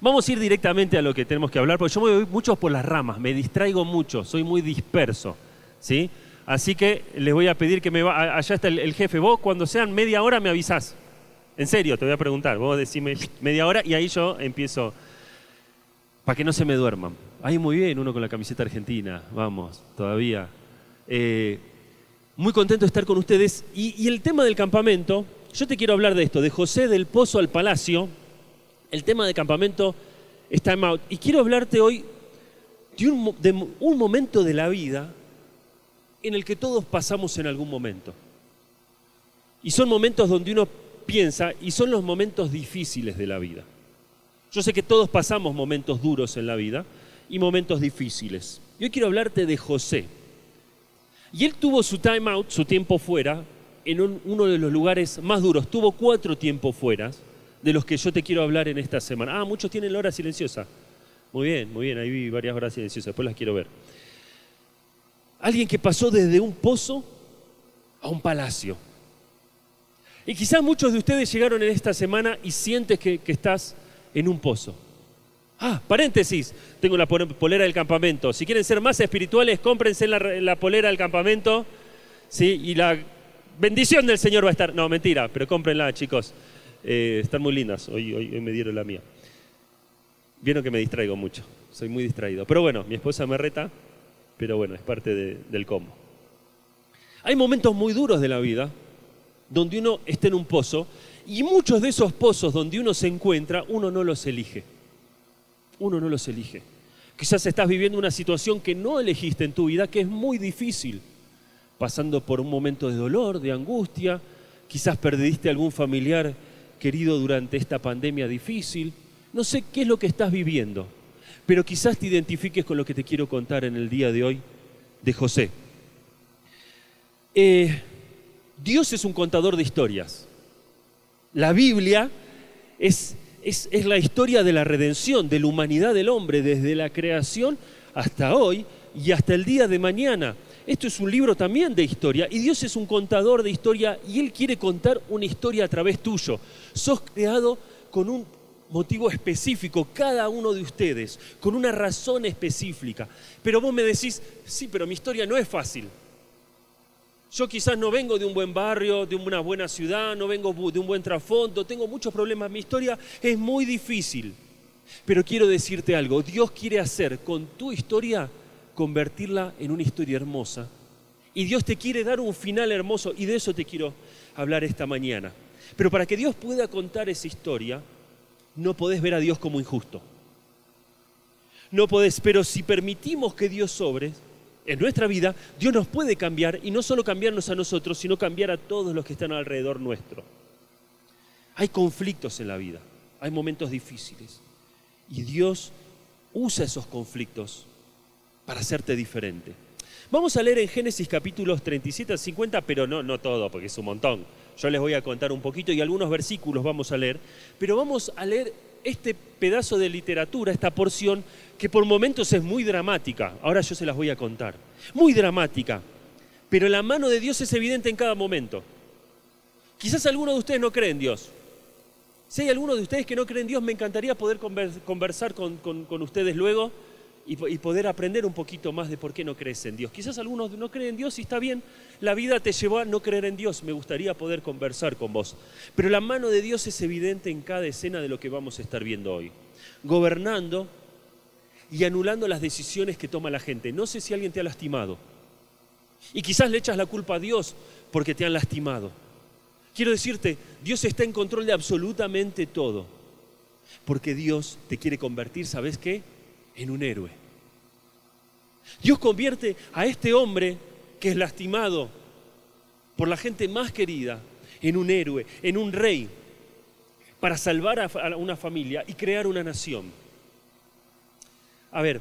Vamos a ir directamente a lo que tenemos que hablar, porque yo me voy mucho por las ramas, me distraigo mucho, soy muy disperso, ¿sí? Así que les voy a pedir que me va, allá está el, jefe, vos cuando sean media hora me avisás. En serio, te voy a preguntar, vos decime media hora y ahí yo empiezo, para que no se me duerman. Ahí muy bien, uno con la camiseta argentina, vamos, todavía. Eh, muy contento de estar con ustedes. Y, y el tema del campamento, yo te quiero hablar de esto, de José del Pozo al Palacio, el tema de campamento es time out. Y quiero hablarte hoy de un, momento de la vida en el que todos pasamos en algún momento. Y son momentos donde uno piensa y son los momentos difíciles de la vida. Yo sé que todos pasamos momentos duros en la vida y momentos difíciles. Yo quiero hablarte de José. Y él tuvo su time out, su tiempo fuera, en uno de los lugares más duros. Tuvo cuatro tiempos fuera de los que yo te quiero hablar en esta semana. Ah, muchos tienen la hora silenciosa. Muy bien, muy bien, ahí vi varias horas silenciosas, después las quiero ver. Alguien que pasó desde un pozo a un palacio. Y quizás muchos de ustedes llegaron en esta semana y sientes que, estás en un pozo. Ah, paréntesis, tengo la polera del campamento. Si quieren ser más espirituales, cómprense la, la polera del campamento. ¿sí? Y la bendición del Señor va a estar. No, mentira, pero cómprenla, chicos. Eh, están muy lindas, hoy, hoy, me dieron la mía. Vieron que me distraigo mucho, soy muy distraído. Pero bueno, mi esposa me reta, pero bueno, es parte del combo. Hay momentos muy duros de la vida donde uno está en un pozo y muchos de esos pozos donde uno se encuentra, uno no los elige. Uno no los elige. Quizás estás viviendo una situación que no elegiste en tu vida, que es muy difícil, pasando por un momento de dolor, de angustia, quizás perdiste algún familiar querido durante esta pandemia difícil. No sé qué es lo que estás viviendo, pero quizás te identifiques con lo que te quiero contar en el día de hoy de José. Eh, Dios es un contador de historias. La Biblia es, es, es la historia de la redención, de la humanidad del hombre, desde la creación hasta hoy y hasta el día de mañana. Esto es un libro también de historia y Dios es un contador de historia y Él quiere contar una historia a través tuyo. Sos creado con un motivo específico, cada uno de ustedes, con una razón específica. Pero vos me decís, sí, pero mi historia no es fácil. Yo quizás no vengo de un buen barrio, de una buena ciudad, no vengo de un buen trasfondo, tengo muchos problemas, mi historia es muy difícil. Pero quiero decirte algo, Dios quiere hacer con tu historia convertirla en una historia hermosa. Y Dios te quiere dar un final hermoso y de eso te quiero hablar esta mañana. Pero para que Dios pueda contar esa historia, no podés ver a Dios como injusto. No podés, pero si permitimos que Dios sobre en nuestra vida, Dios nos puede cambiar y no solo cambiarnos a nosotros, sino cambiar a todos los que están alrededor nuestro. Hay conflictos en la vida, hay momentos difíciles y Dios usa esos conflictos para hacerte diferente. Vamos a leer en Génesis capítulos 37 al 50, pero no, no todo, porque es un montón. Yo les voy a contar un poquito y algunos versículos vamos a leer, pero vamos a leer este pedazo de literatura, esta porción que por momentos es muy dramática. Ahora yo se las voy a contar. Muy dramática, pero la mano de Dios es evidente en cada momento. Quizás alguno de ustedes no cree en Dios. Si hay alguno de ustedes que no cree en Dios, me encantaría poder conversar con, con ustedes luego y, poder aprender un poquito más de por qué no crees en Dios. Quizás algunos no creen en Dios y está bien, la vida te llevó a no creer en Dios, me gustaría poder conversar con vos. Pero la mano de Dios es evidente en cada escena de lo que vamos a estar viendo hoy. Gobernando y anulando las decisiones que toma la gente. No sé si alguien te ha lastimado. Y quizás le echas la culpa a Dios porque te han lastimado. Quiero decirte, Dios está en control de absolutamente todo. Porque Dios te quiere convertir, ¿sabes qué? En un héroe. Dios convierte a este hombre que es lastimado por la gente más querida en un héroe, en un rey, para salvar a una familia y crear una nación. A ver,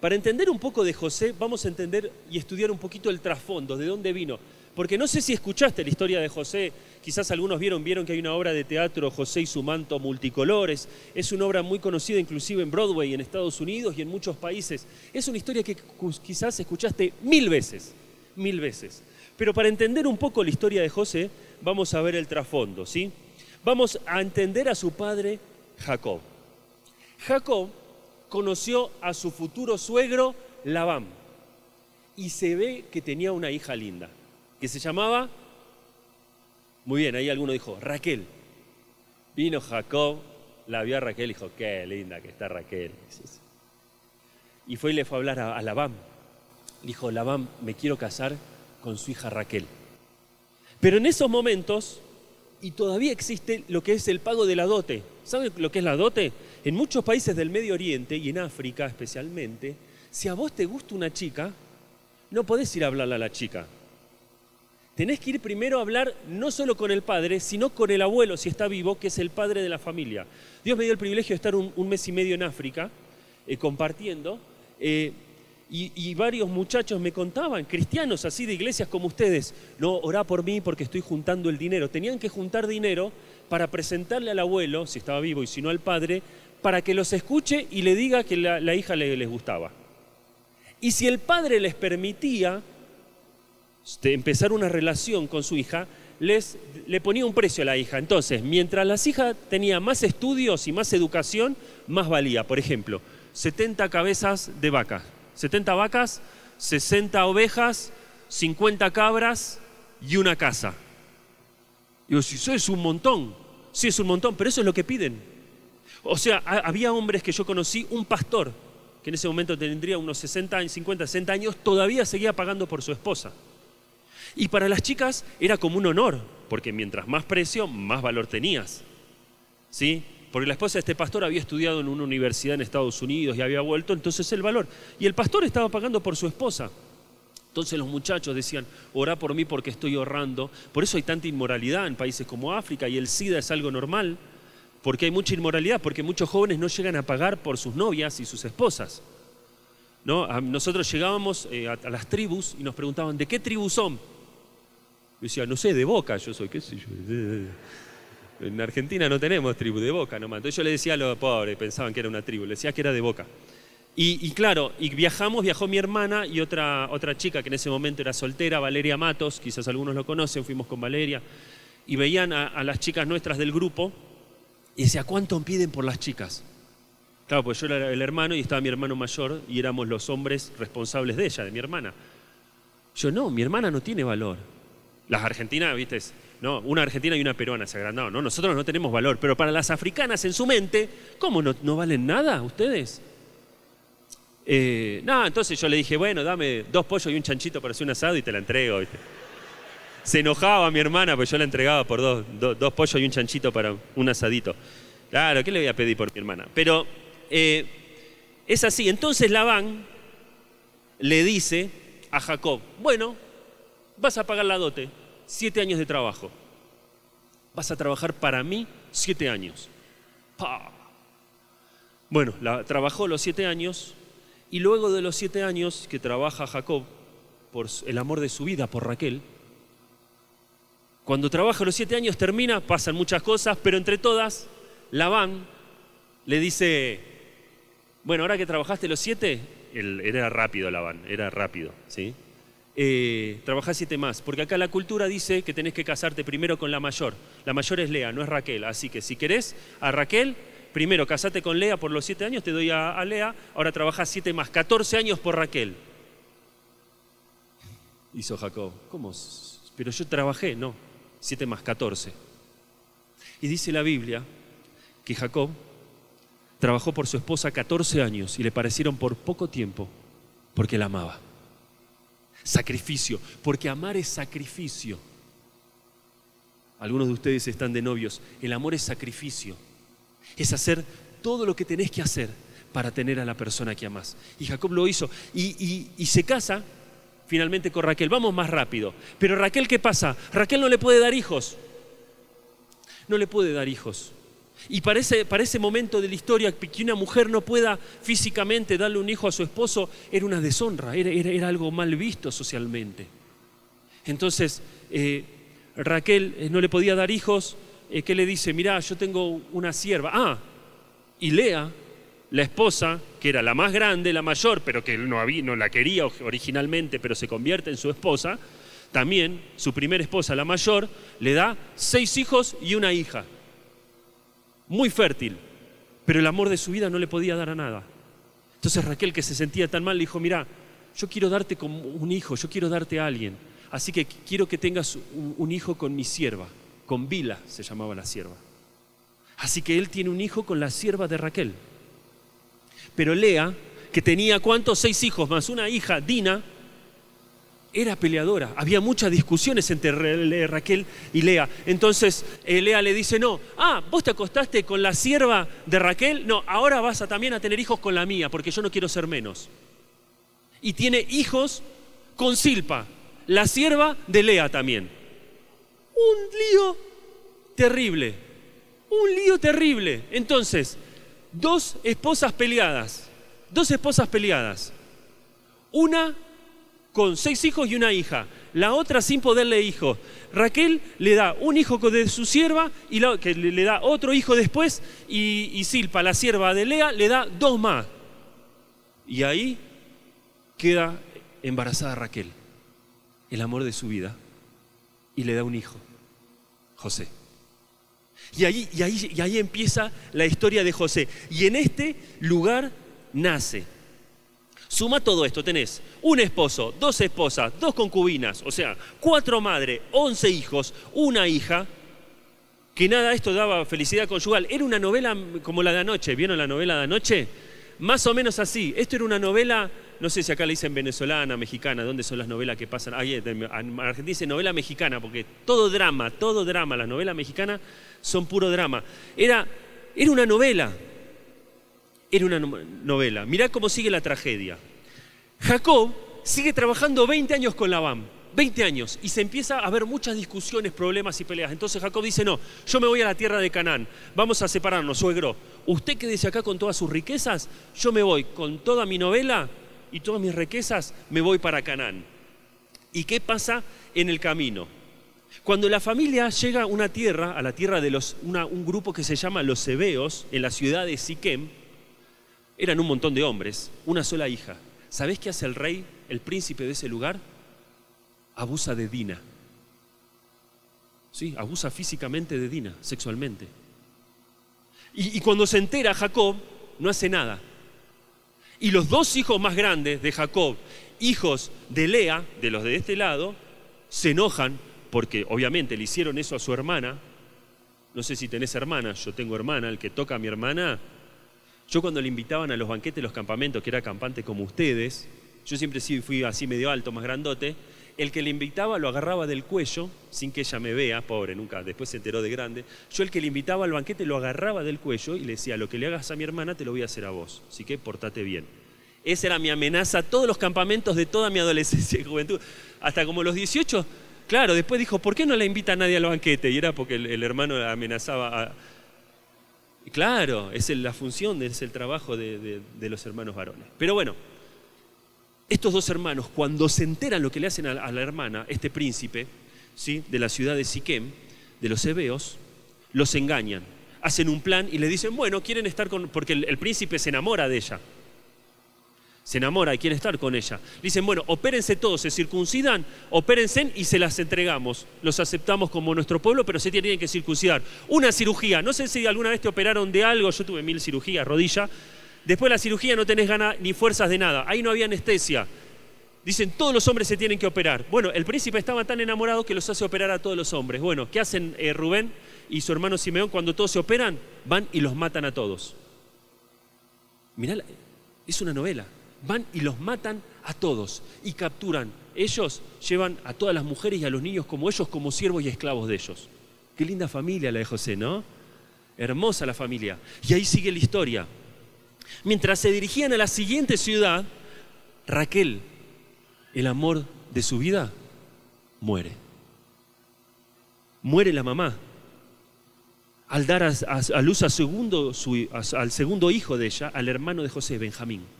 para entender un poco de José, vamos a entender y estudiar un poquito el trasfondo, de dónde vino. Porque no sé si escuchaste la historia de José, quizás algunos vieron, vieron que hay una obra de teatro, José y su manto multicolores. Es una obra muy conocida inclusive en Broadway, en Estados Unidos y en muchos países. Es una historia que quizás escuchaste mil veces, mil veces. Pero para entender un poco la historia de José, vamos a ver el trasfondo, ¿sí? Vamos a entender a su padre Jacob. Jacob conoció a su futuro suegro Labán y se ve que tenía una hija linda, que se llamaba, muy bien, ahí alguno dijo, Raquel. Vino Jacob, la vio a Raquel y dijo, qué linda que está Raquel. Y fue y le fue a hablar a, Labán. Dijo, Labán, me quiero casar con su hija Raquel. Pero en esos momentos, y todavía existe lo que es el pago de la dote. ¿Saben lo que es la dote? En muchos países del Medio Oriente y en África especialmente, si a vos te gusta una chica, no podés ir a hablarle a la chica. Tenés que ir primero a hablar no solo con el padre, sino con el abuelo, si está vivo, que es el padre de la familia. Dios me dio el privilegio de estar un, mes y medio en África eh, compartiendo. Eh, y, varios muchachos me contaban, cristianos así de iglesias como ustedes, no, orá por mí porque estoy juntando el dinero. Tenían que juntar dinero para presentarle al abuelo, si estaba vivo y si no al padre, para que los escuche y le diga que la, hija les gustaba. Y si el padre les permitía este, empezar una relación con su hija, les, le ponía un precio a la hija. Entonces, mientras la hija tenía más estudios y más educación, más valía. Por ejemplo, 70 cabezas de vaca 70 vacas, 60 ovejas, 50 cabras y una casa. Digo, si eso es un montón, sí es un montón, pero eso es lo que piden. O sea, había hombres que yo conocí, un pastor, que en ese momento tendría unos 60, 50, 60 años, todavía seguía pagando por su esposa. Y para las chicas era como un honor, porque mientras más precio, más valor tenías. ¿Sí? porque la esposa de este pastor había estudiado en una universidad en Estados Unidos y había vuelto, entonces el valor. Y el pastor estaba pagando por su esposa. Entonces los muchachos decían, orá por mí porque estoy ahorrando. Por eso hay tanta inmoralidad en países como África y el SIDA es algo normal, porque hay mucha inmoralidad, porque muchos jóvenes no llegan a pagar por sus novias y sus esposas. ¿No? Nosotros llegábamos eh, a, las tribus y nos preguntaban, ¿de qué tribu son? Yo decía, no sé, de boca yo soy, qué sé yo. En Argentina no tenemos tribu de Boca nomás. Entonces yo le decía a los pobres, pensaban que era una tribu, le decía que era de Boca. Y, claro, y viajamos, viajó mi hermana y otra, otra chica que en ese momento era soltera, Valeria Matos, quizás algunos lo conocen, fuimos con Valeria, y veían a, las chicas nuestras del grupo y decía, ¿cuánto piden por las chicas? Claro, pues yo era el hermano y estaba mi hermano mayor y éramos los hombres responsables de ella, de mi hermana. Yo no, mi hermana no tiene valor. Las argentinas, viste, no, una argentina y una peruana se agrandaron. No, nosotros no tenemos valor, pero para las africanas en su mente, ¿cómo no, no valen nada ustedes? Eh, no, entonces yo le dije, bueno, dame dos pollos y un chanchito para hacer un asado y te la entrego. Se enojaba mi hermana, pues yo la entregaba por dos, dos, pollos y un chanchito para un asadito. Claro, ¿qué le voy a pedir por mi hermana? Pero eh, es así. Entonces Labán le dice a Jacob, bueno, vas a pagar la dote siete años de trabajo. Vas a trabajar para mí siete años. Bueno, trabajó los siete años y luego de los siete años que trabaja Jacob por el amor de su vida por Raquel, cuando trabaja los siete años termina, pasan muchas cosas, pero entre todas, Labán le dice, bueno, ahora que trabajaste los siete, era rápido Labán, era rápido, ¿sí? Eh, siete más, porque acá la cultura dice que tenés que casarte primero con la mayor. La mayor es Lea, no es Raquel. Así que si querés a Raquel, primero casate con Lea por los siete años, te doy a, Lea, ahora trabajás siete más, 14 años por Raquel. Hizo Jacob, ¿cómo? Pero yo trabajé, no, siete más, 14. Y dice la Biblia que Jacob trabajó por su esposa 14 años y le parecieron por poco tiempo porque la amaba sacrificio, porque amar es sacrificio. Algunos de ustedes están de novios, el amor es sacrificio, es hacer todo lo que tenés que hacer para tener a la persona que amás. Y Jacob lo hizo y, y se casa finalmente con Raquel. Vamos más rápido. Pero Raquel, ¿qué pasa? Raquel no le puede dar hijos. No le puede dar hijos. Y para ese, momento de la historia, que una mujer no pueda físicamente darle un hijo a su esposo, era una deshonra, era, algo mal visto socialmente. Entonces, eh, Raquel eh, no le podía dar hijos, eh, ¿qué le dice? Mirá, yo tengo una sierva. Ah, y Lea, la esposa, que era la más grande, la mayor, pero que no, no la quería originalmente, pero se convierte en su esposa, también su primera esposa, la mayor, le da seis hijos y una hija muy fértil. pero el amor de su vida no le podía dar a nada. Entonces Raquel, que se sentía tan mal, le dijo, mira, yo quiero darte como un hijo, yo quiero darte a alguien, así que quiero que tengas un, hijo con mi sierva, con Bila se llamaba la sierva. Así que él tiene un hijo con la sierva de Raquel. Pero Lea, que tenía cuántos, seis hijos más una hija, Dina, era peleadora. Había muchas discusiones entre Raquel y Lea. Entonces eh, Lea le dice, no, ah, vos te acostaste con la sierva de Raquel, no, ahora vas a también a tener hijos con la mía, porque yo no quiero ser menos. Y tiene hijos con Silpa, la sierva de Lea también. Un lío terrible, un lío terrible. Entonces, dos esposas peleadas, dos esposas peleadas. Una con seis hijos y una hija, la otra sin poderle hijos. Raquel le da un hijo de su sierva y que le da otro hijo después y, y Silpa, la sierva de Lea, le da dos más. Y ahí queda embarazada Raquel, el amor de su vida, y le da un hijo, José. Y ahí, y ahí, y ahí empieza la historia de José. Y en este lugar nace Suma todo esto, tenés un esposo, dos esposas, dos concubinas, o sea, cuatro madres, once hijos, una hija, que nada esto daba felicidad conyugal. Era una novela como la de anoche, ¿vieron la novela de anoche? Más o menos así. Esto era una novela, no sé si acá le dicen venezolana, mexicana, ¿dónde son las novelas que pasan? Ahí en Argentina dice novela mexicana, porque todo drama, todo drama, las novelas mexicanas son puro drama. Era, era una novela, era una novela. Mirá cómo sigue la tragedia. Jacob sigue trabajando 20 años con Labán, 20 años, y se empieza a haber muchas discusiones, problemas y peleas. Entonces Jacob dice, no, yo me voy a la tierra de Canaán, vamos a separarnos, suegro. Usted quédese acá con todas sus riquezas, yo me voy con toda mi novela y todas mis riquezas, me voy para Canaán. ¿Y qué pasa en el camino? Cuando la familia llega a una tierra, a la tierra de los, un grupo que se llama los Hebeos, en la ciudad de Siquem, eran un montón de hombres, una sola hija. ¿Sabés qué hace el rey, el príncipe de ese lugar? Abusa de Dina. Sí, abusa físicamente de Dina, sexualmente. Y, y, cuando se entera Jacob, no hace nada. Y los dos hijos más grandes de Jacob, hijos de Lea, de los de este lado, se enojan porque obviamente le hicieron eso a su hermana. No sé si tenés hermana, yo tengo hermana, el que toca a mi hermana yo cuando le invitaban a los banquetes, los campamentos, que era campante como ustedes, yo siempre fui así medio alto, más grandote, el que le invitaba lo agarraba del cuello, sin que ella me vea, pobre, nunca, después se enteró de grande. Yo el que le invitaba al banquete lo agarraba del cuello y le decía, lo que le hagas a mi hermana te lo voy a hacer a vos, así que portate bien. Esa era mi amenaza, todos los campamentos de toda mi adolescencia y juventud, hasta como los 18, claro, después dijo, ¿por qué no la invita a nadie al banquete? Y era porque el, el hermano amenazaba a, claro, es la función, es el trabajo de, los hermanos varones. Pero bueno, estos dos hermanos, cuando se enteran lo que le hacen a, la hermana, este príncipe, ¿sí? de la ciudad de Siquem, de los hebeos, los engañan. Hacen un plan y le dicen, bueno, quieren estar con... porque el príncipe se enamora de ella se enamora y quiere estar con ella. Dicen, bueno, opérense todos, se circuncidan, opérense y se las entregamos. Los aceptamos como nuestro pueblo, pero se tienen que circuncidar. Una cirugía, no sé si alguna vez te operaron de algo, yo tuve mil cirugías, rodilla. Después de la cirugía no tenés ganas ni fuerzas de nada, ahí no había anestesia. Dicen, todos los hombres se tienen que operar. Bueno, el príncipe estaba tan enamorado que los hace operar a todos los hombres. Bueno, ¿qué hacen eh, Rubén y su hermano Simeón cuando todos se operan? Van y los matan a todos. Mirá, es una novela van y los matan a todos y capturan. Ellos llevan a todas las mujeres y a los niños como ellos, como siervos y esclavos de ellos. Qué linda familia la de José, ¿no? Hermosa la familia. Y ahí sigue la historia. Mientras se dirigían a la siguiente ciudad, Raquel, el amor de su vida, muere. Muere la mamá al dar a, luz al segundo hijo de ella, al hermano de José, Benjamín.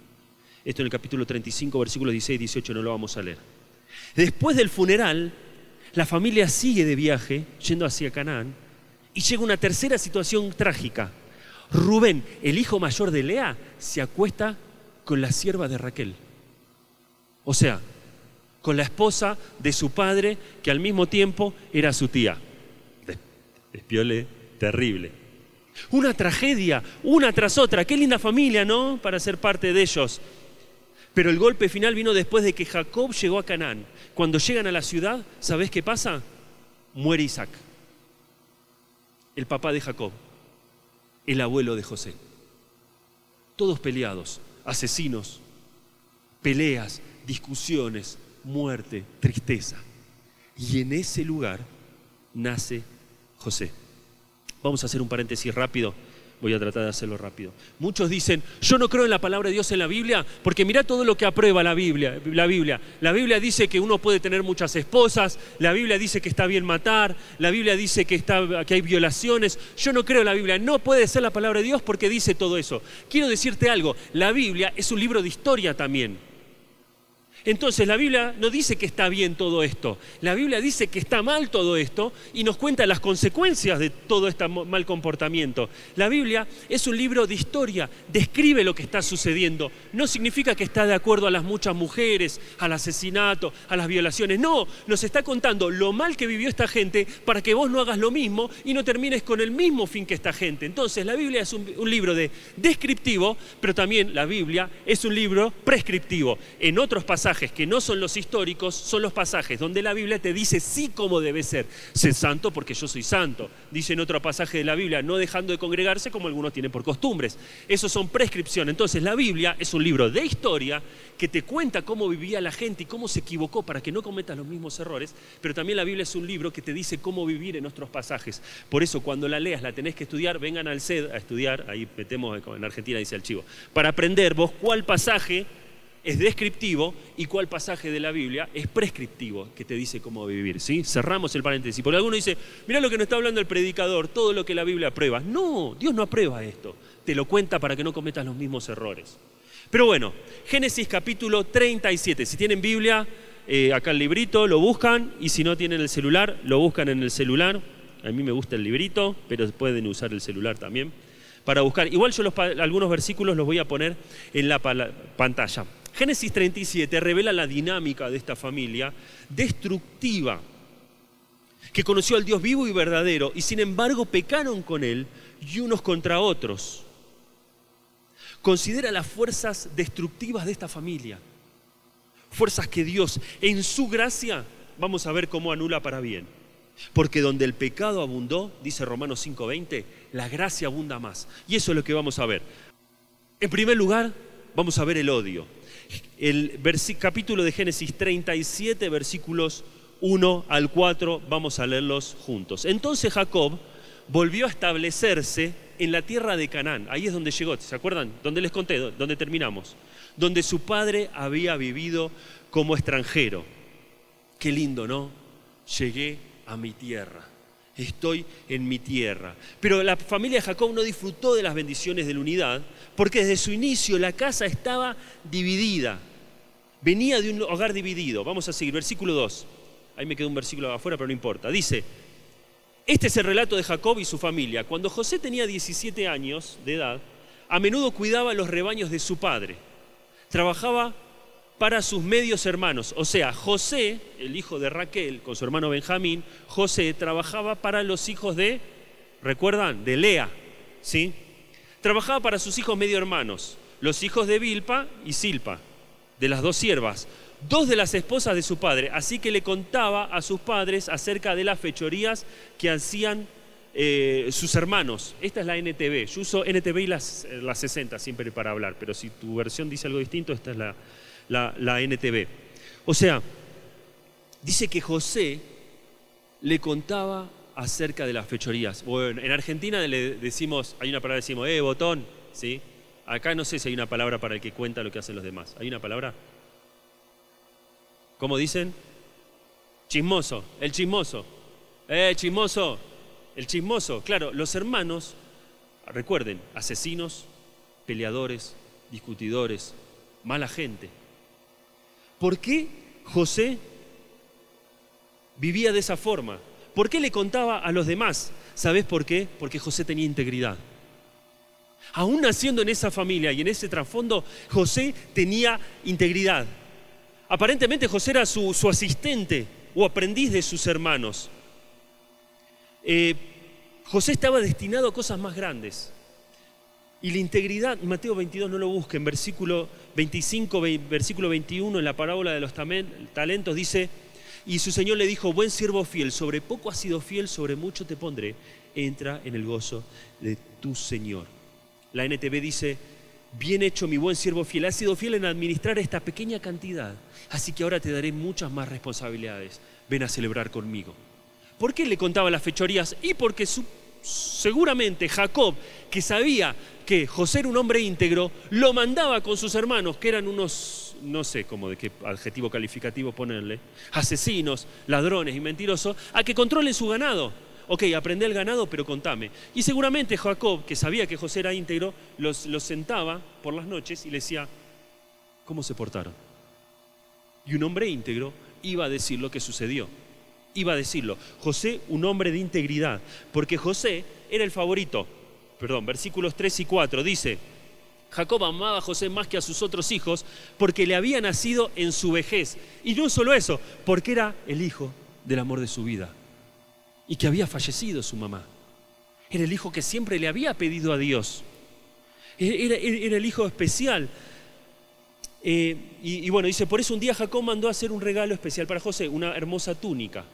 Esto en el capítulo 35, versículos 16 y 18, no lo vamos a leer. Después del funeral, la familia sigue de viaje, yendo hacia Canaán, y llega una tercera situación trágica. Rubén, el hijo mayor de Lea, se acuesta con la sierva de Raquel. O sea, con la esposa de su padre, que al mismo tiempo era su tía. Despiole terrible. Una tragedia, una tras otra. Qué linda familia, ¿no? Para ser parte de ellos. Pero el golpe final vino después de que Jacob llegó a Canaán. Cuando llegan a la ciudad, ¿sabés qué pasa? Muere Isaac, el papá de Jacob, el abuelo de José. Todos peleados, asesinos, peleas, discusiones, muerte, tristeza. Y en ese lugar nace José. Vamos a hacer un paréntesis rápido. Voy a tratar de hacerlo rápido. Muchos dicen, yo no creo en la palabra de Dios en la Biblia, porque mira todo lo que aprueba la Biblia, la Biblia. La Biblia dice que uno puede tener muchas esposas, la Biblia dice que está bien matar, la Biblia dice que, está, que hay violaciones. Yo no creo en la Biblia. No puede ser la palabra de Dios porque dice todo eso. Quiero decirte algo, la Biblia es un libro de historia también. Entonces la Biblia no dice que está bien todo esto, la Biblia dice que está mal todo esto y nos cuenta las consecuencias de todo este mal comportamiento. La Biblia es un libro de historia, describe lo que está sucediendo. No significa que está de acuerdo a las muchas mujeres, al asesinato, a las violaciones. No, nos está contando lo mal que vivió esta gente para que vos no hagas lo mismo y no termines con el mismo fin que esta gente. Entonces la Biblia es un, libro de descriptivo, pero también la Biblia es un libro prescriptivo. En otros pasajes que no son los históricos, son los pasajes donde la Biblia te dice sí cómo debe ser. Ser santo porque yo soy santo. Dice en otro pasaje de la Biblia, no dejando de congregarse como algunos tienen por costumbres. Esos son prescripciones. Entonces la Biblia es un libro de historia que te cuenta cómo vivía la gente y cómo se equivocó para que no cometas los mismos errores, pero también la Biblia es un libro que te dice cómo vivir en nuestros pasajes. Por eso cuando la leas, la tenés que estudiar, vengan al CED a estudiar, ahí metemos en Argentina dice el chivo, para aprender vos cuál pasaje es descriptivo y cuál pasaje de la Biblia es prescriptivo, que te dice cómo vivir. ¿sí? Cerramos el paréntesis. Porque alguno dice, mira lo que nos está hablando el predicador, todo lo que la Biblia aprueba. No, Dios no aprueba esto. Te lo cuenta para que no cometas los mismos errores. Pero bueno, Génesis capítulo 37. Si tienen Biblia, eh, acá el librito, lo buscan. Y si no tienen el celular, lo buscan en el celular. A mí me gusta el librito, pero pueden usar el celular también para buscar. Igual yo algunos versículos los voy a poner en la pantalla. Génesis 37 revela la dinámica de esta familia destructiva, que conoció al Dios vivo y verdadero, y sin embargo pecaron con él y unos contra otros. Considera las fuerzas destructivas de esta familia, fuerzas que Dios en su gracia, vamos a ver cómo anula para bien. Porque donde el pecado abundó, dice Romanos 5:20, la gracia abunda más. Y eso es lo que vamos a ver. En primer lugar, vamos a ver el odio el capítulo de Génesis 37, versículos 1 al 4, vamos a leerlos juntos. Entonces Jacob volvió a establecerse en la tierra de Canaán. Ahí es donde llegó, ¿se acuerdan? Donde les conté, donde terminamos. Donde su padre había vivido como extranjero. Qué lindo, ¿no? Llegué a mi tierra estoy en mi tierra. Pero la familia de Jacob no disfrutó de las bendiciones de la unidad, porque desde su inicio la casa estaba dividida. Venía de un hogar dividido. Vamos a seguir, versículo 2. Ahí me quedó un versículo afuera, pero no importa. Dice, este es el relato de Jacob y su familia. Cuando José tenía 17 años de edad, a menudo cuidaba los rebaños de su padre. Trabajaba para sus medios hermanos. O sea, José, el hijo de Raquel, con su hermano Benjamín, José trabajaba para los hijos de, ¿recuerdan? De Lea, ¿sí? Trabajaba para sus hijos medio hermanos, los hijos de Bilpa y Silpa, de las dos siervas, dos de las esposas de su padre. Así que le contaba a sus padres acerca de las fechorías que hacían eh, sus hermanos. Esta es la NTV. Yo uso NTV y las, las 60 siempre para hablar, pero si tu versión dice algo distinto, esta es la, la, NTV. O sea, dice que José le contaba acerca de las fechorías. Bueno, en Argentina le decimos, hay una palabra, decimos, eh, botón, ¿sí? Acá no sé si hay una palabra para el que cuenta lo que hacen los demás. ¿Hay una palabra? ¿Cómo dicen? Chismoso, el chismoso. Eh, chismoso, el chismoso. Claro, los hermanos, recuerden, asesinos, peleadores, discutidores, mala gente. ¿Por qué José vivía de esa forma? ¿Por qué le contaba a los demás? ¿Sabes por qué? Porque José tenía integridad. Aún naciendo en esa familia y en ese trasfondo, José tenía integridad. Aparentemente José era su, asistente o aprendiz de sus hermanos. Eh, José estaba destinado a cosas más grandes. Y la integridad, Mateo 22 no lo busquen, versículo 25, versículo 21 en la parábola de los talentos dice, y su Señor le dijo, buen siervo fiel, sobre poco has sido fiel, sobre mucho te pondré, entra en el gozo de tu Señor. La NTV dice, bien hecho mi buen siervo fiel, has sido fiel en administrar esta pequeña cantidad, así que ahora te daré muchas más responsabilidades, ven a celebrar conmigo. ¿Por qué le contaba las fechorías? Y porque seguramente Jacob, que sabía que José era un hombre íntegro, lo mandaba con sus hermanos, que eran unos, no sé cómo de qué adjetivo calificativo ponerle, asesinos, ladrones y mentirosos, a que controlen su ganado. Ok, aprende el ganado, pero contame. Y seguramente Jacob, que sabía que José era íntegro, los, los sentaba por las noches y le decía, ¿cómo se portaron? Y un hombre íntegro iba a decir lo que sucedió. Iba a decirlo. José, un hombre de integridad, porque José era el favorito perdón, versículos 3 y 4, dice, Jacob amaba a José más que a sus otros hijos porque le había nacido en su vejez. Y no solo eso, porque era el hijo del amor de su vida y que había fallecido su mamá. Era el hijo que siempre le había pedido a Dios. Era, el hijo especial. Eh, y, y bueno, dice, por eso un día Jacob mandó a hacer un regalo especial para José, una hermosa túnica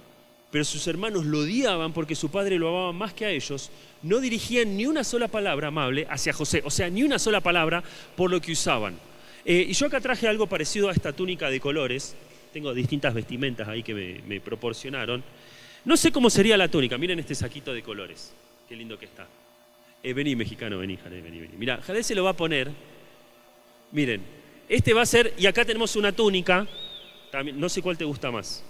pero sus hermanos lo odiaban porque su padre lo amaba más que a ellos, no dirigían ni una sola palabra amable hacia José, o sea, ni una sola palabra por lo que usaban. Eh, y yo acá traje algo parecido a esta túnica de colores, tengo distintas vestimentas ahí que me, proporcionaron. No sé cómo sería la túnica, miren este saquito de colores, qué lindo que está. Eh, vení, mexicano, vení, Jade, vení, vení. Mira, Jade se lo va a poner, miren, este va a ser, y acá tenemos una túnica, también, no sé cuál te gusta más.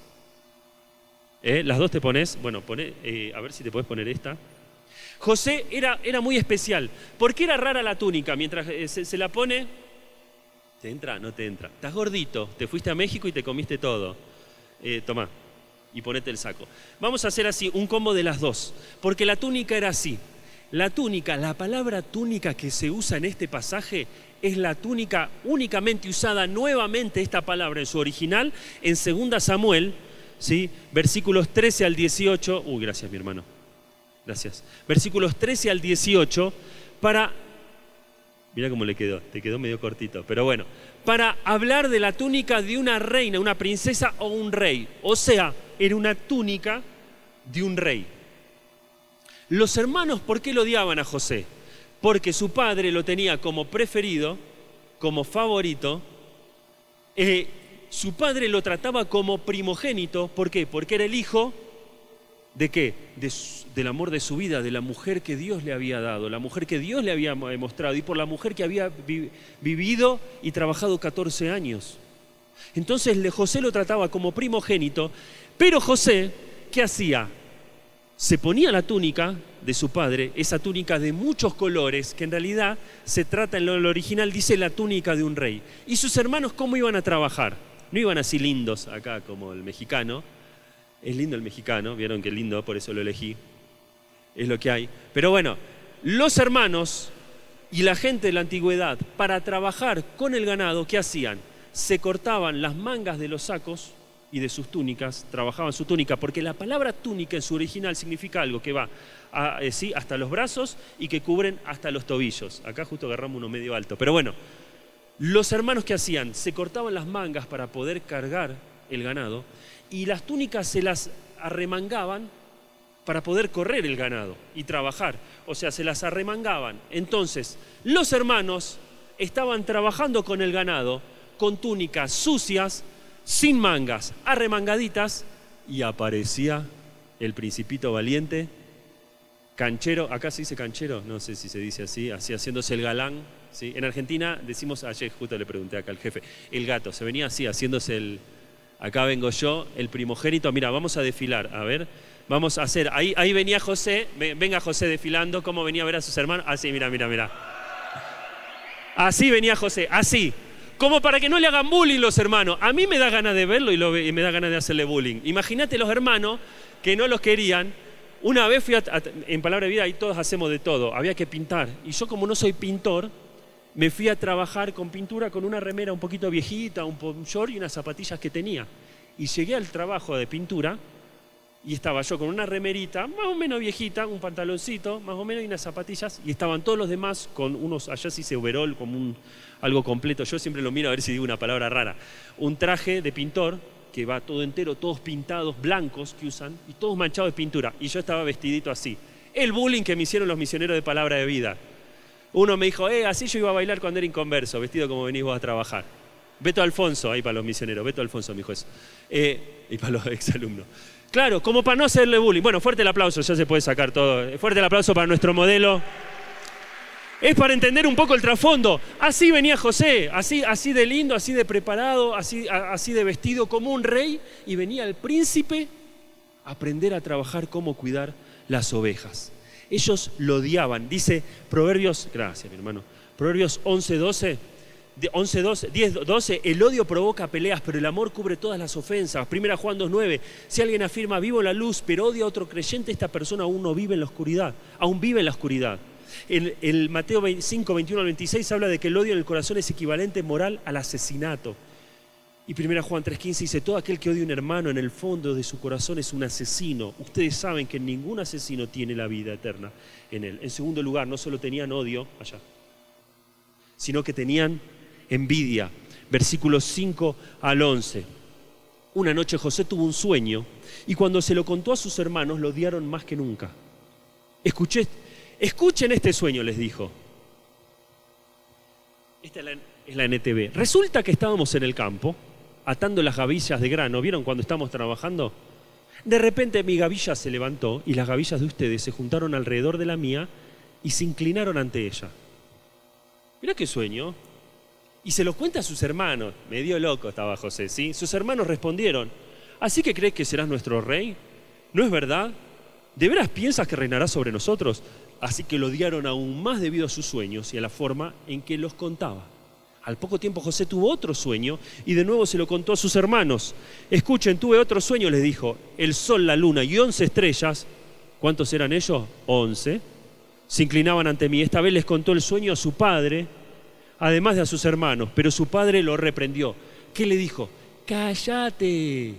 ¿Eh? Las dos te pones, bueno, pone, eh, a ver si te puedes poner esta. José era, era, muy especial. ¿Por qué era rara la túnica? Mientras eh, se, la pone, ¿te entra? No te entra. Estás gordito, te fuiste a México y te comiste todo. tomá, y ponete el saco. Vamos a hacer así, un combo de las dos. Porque la túnica era así. La túnica, la palabra túnica que se usa en este pasaje es la túnica únicamente usada nuevamente esta palabra en su original en 2 Samuel ¿sí? Versículos 13 al 18, uy, gracias mi hermano, gracias. Versículos 13 al 18 para, mira cómo le quedó, te quedó medio cortito, pero bueno, para hablar de la túnica de una reina, una princesa o un rey. O sea, era una túnica de un rey. Los hermanos, ¿por qué lo odiaban a José? Porque su padre lo tenía como preferido, como favorito, eh, su padre lo trataba como primogénito. ¿Por qué? Porque era el hijo de qué? del amor de su vida, de la mujer que Dios le había dado, la mujer que Dios le había mostrado y por la mujer que había vivido y trabajado 14 años. Entonces José lo trataba como primogénito, pero José, ¿qué hacía? Se ponía la túnica de su padre, esa túnica de muchos colores, que en realidad se trata en lo original, dice la túnica de un rey. ¿Y sus hermanos cómo iban a trabajar? No iban así lindos acá como el mexicano. Es lindo el mexicano, vieron que lindo, por eso lo elegí. Es lo que hay. Pero bueno, los hermanos y la gente de la antigüedad, para trabajar con el ganado, ¿qué hacían? Se cortaban las mangas de los sacos y de sus túnicas, trabajaban su túnica, porque la palabra túnica en su original significa algo que va eh, hasta los brazos y que cubren hasta los tobillos. Acá justo agarramos uno medio alto. Pero bueno, los hermanos que hacían, se cortaban las mangas para poder cargar el ganado y las túnicas se las arremangaban para poder correr el ganado y trabajar. O sea, se las arremangaban. Entonces, los hermanos estaban trabajando con el ganado con túnicas sucias, sin mangas, arremangaditas, y aparecía el principito valiente, canchero, acá se dice canchero, no sé si se dice así, así haciéndose el galán, en Argentina decimos, ayer justo le pregunté acá al jefe, el gato, se venía así, haciéndose el, acá vengo yo, el primogénito, mira, vamos a desfilar, a ver, vamos a hacer, ahí, ahí venía José, venga José desfilando, ¿cómo venía a ver a sus hermanos? Así, mira, mira, mira. Así venía José, así. Como para que no le hagan bullying los hermanos. A mí me da ganas de verlo y, me da ganas de hacerle bullying. Imagínate los hermanos que no los querían. Una vez fui a, en Palabra de Vida, ahí todos hacemos de todo. Había que pintar. Y yo como no soy pintor, me fui a trabajar con pintura con una remera un poquito viejita, un short y unas zapatillas que tenía. Y llegué al trabajo de pintura y estaba yo con una remerita, más o menos viejita, un pantaloncito, más o menos, y unas zapatillas, y estaban todos los demás con unos, allá sí se overol, como un, algo completo, yo siempre lo miro a ver si digo una palabra rara, un traje de pintor, que va todo entero, todos pintados, blancos que usan, y todos manchados de pintura, y yo estaba vestidito así. El bullying que me hicieron los misioneros de palabra de vida. Uno me dijo, eh, así yo iba a bailar cuando era inconverso, vestido como venís vos a trabajar. Beto Alfonso, ahí para los misioneros, Beto Alfonso dijo eso. Eh, y para los exalumnos. Claro, como para no hacerle bullying. Bueno, fuerte el aplauso, ya se puede sacar todo. Fuerte el aplauso para nuestro modelo. Es para entender un poco el trasfondo. Así venía José, así, así de lindo, así de preparado, así, así de vestido como un rey, y venía el príncipe a aprender a trabajar cómo cuidar las ovejas. Ellos lo odiaban. Dice Proverbios, gracias mi hermano, Proverbios 11, 12 11, 12, 10, 12, el odio provoca peleas, pero el amor cubre todas las ofensas. Primera Juan 2, 9, si alguien afirma vivo la luz, pero odia a otro creyente, esta persona aún no vive en la oscuridad, aún vive en la oscuridad. El, Mateo 5, 21 al 26 habla de que el odio en el corazón es equivalente moral al asesinato. Y Primera Juan 3:15 dice, todo aquel que odia a un hermano en el fondo de su corazón es un asesino. Ustedes saben que ningún asesino tiene la vida eterna en él. En segundo lugar, no solo tenían odio allá, sino que tenían envidia. Versículos 5 al 11. Una noche José tuvo un sueño y cuando se lo contó a sus hermanos lo odiaron más que nunca. Escuché, escuchen este sueño, les dijo. Esta es la, NTV. Resulta que estábamos en el campo atando las gavillas de grano. ¿Vieron cuando estamos trabajando? De repente mi gavilla se levantó y las gavillas de ustedes se juntaron alrededor de la mía y se inclinaron ante ella. Mira qué sueño. Y se lo cuenta a sus hermanos. Medio loco estaba José, ¿sí? Sus hermanos respondieron, ¿así que crees que serás nuestro rey? ¿No es verdad? ¿De veras piensas que reinarás sobre nosotros? Así que lo odiaron aún más debido a sus sueños y a la forma en que los contaba. Al poco tiempo José tuvo otro sueño y de nuevo se lo contó a sus hermanos. Escuchen, tuve otro sueño, les dijo. El sol, la luna y once estrellas, ¿cuántos eran ellos? Once. Se inclinaban ante mí. Esta vez les contó el sueño a su padre además de a sus hermanos, pero su padre lo reprendió. ¿Qué le dijo? Cállate,